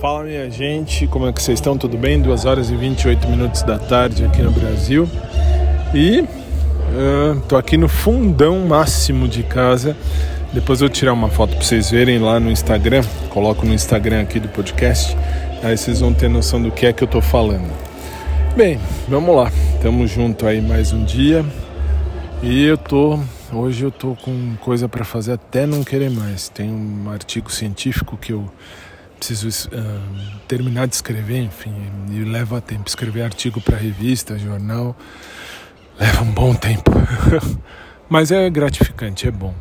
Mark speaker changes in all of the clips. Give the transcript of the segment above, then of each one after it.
Speaker 1: Fala minha gente, como é que vocês estão? Tudo bem? 2 horas e 28 minutos da tarde aqui no Brasil. E uh, tô aqui no fundão máximo de casa. Depois eu tirar uma foto para vocês verem lá no Instagram. Coloco no Instagram aqui do podcast. Aí vocês vão ter noção do que é que eu tô falando. Bem, vamos lá. Tamo junto aí mais um dia. E eu tô hoje eu tô com coisa para fazer até não querer mais. Tem um artigo científico que eu preciso uh, terminar de escrever, enfim, e leva tempo. Escrever artigo para revista, jornal, leva um bom tempo. Mas é gratificante, é bom.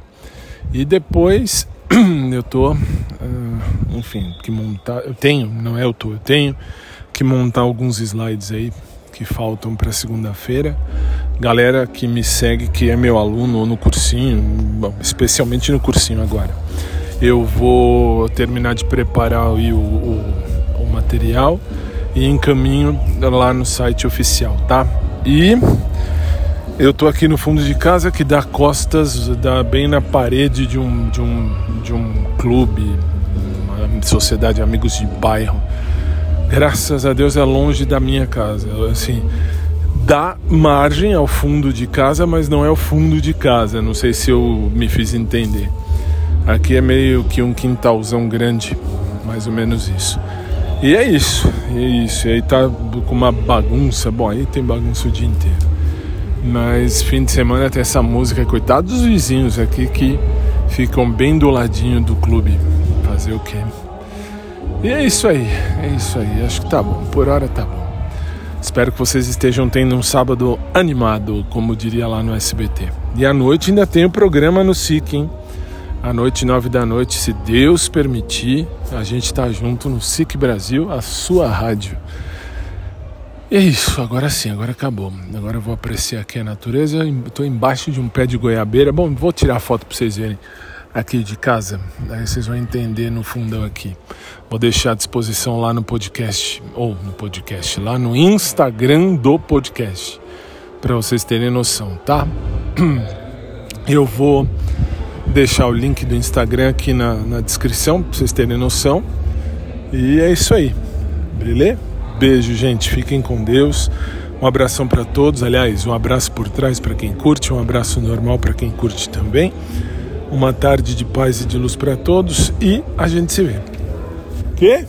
Speaker 1: E depois eu tô, uh, enfim, que montar. Eu tenho, não é eu tô, eu tenho que montar alguns slides aí que faltam para segunda-feira. Galera que me segue, que é meu aluno ou no cursinho, bom, especialmente no cursinho agora eu vou terminar de preparar o, o, o material e encaminho lá no site oficial, tá? E eu tô aqui no fundo de casa que dá costas, dá bem na parede de um, de um, de um clube, uma sociedade amigos de bairro. Graças a Deus é longe da minha casa, assim, dá margem ao fundo de casa, mas não é o fundo de casa. Não sei se eu me fiz entender. Aqui é meio que um quintalzão grande, mais ou menos isso. E é isso, é isso. E aí tá com uma bagunça. Bom, aí tem bagunça o dia inteiro. Mas fim de semana tem essa música, coitado dos vizinhos aqui que ficam bem do ladinho do clube. Fazer o quê? E é isso aí, é isso aí. Acho que tá bom, por hora tá bom. Espero que vocês estejam tendo um sábado animado, como diria lá no SBT. E à noite ainda tem o programa no SIC, hein? À noite, nove da noite, se Deus permitir, a gente está junto no SIC Brasil, a sua rádio. E é isso, agora sim, agora acabou. Agora eu vou apreciar aqui a natureza. Estou embaixo de um pé de goiabeira. Bom, vou tirar a foto para vocês verem aqui de casa. Aí vocês vão entender no fundão aqui. Vou deixar à disposição lá no podcast, ou no podcast, lá no Instagram do podcast, para vocês terem noção, tá? Eu vou deixar o link do Instagram aqui na, na descrição para vocês terem noção. E é isso aí. Beleza? Beijo, gente. Fiquem com Deus. Um abração para todos. Aliás, um abraço por trás para quem curte, um abraço normal para quem curte também. Uma tarde de paz e de luz para todos e a gente se vê. Que?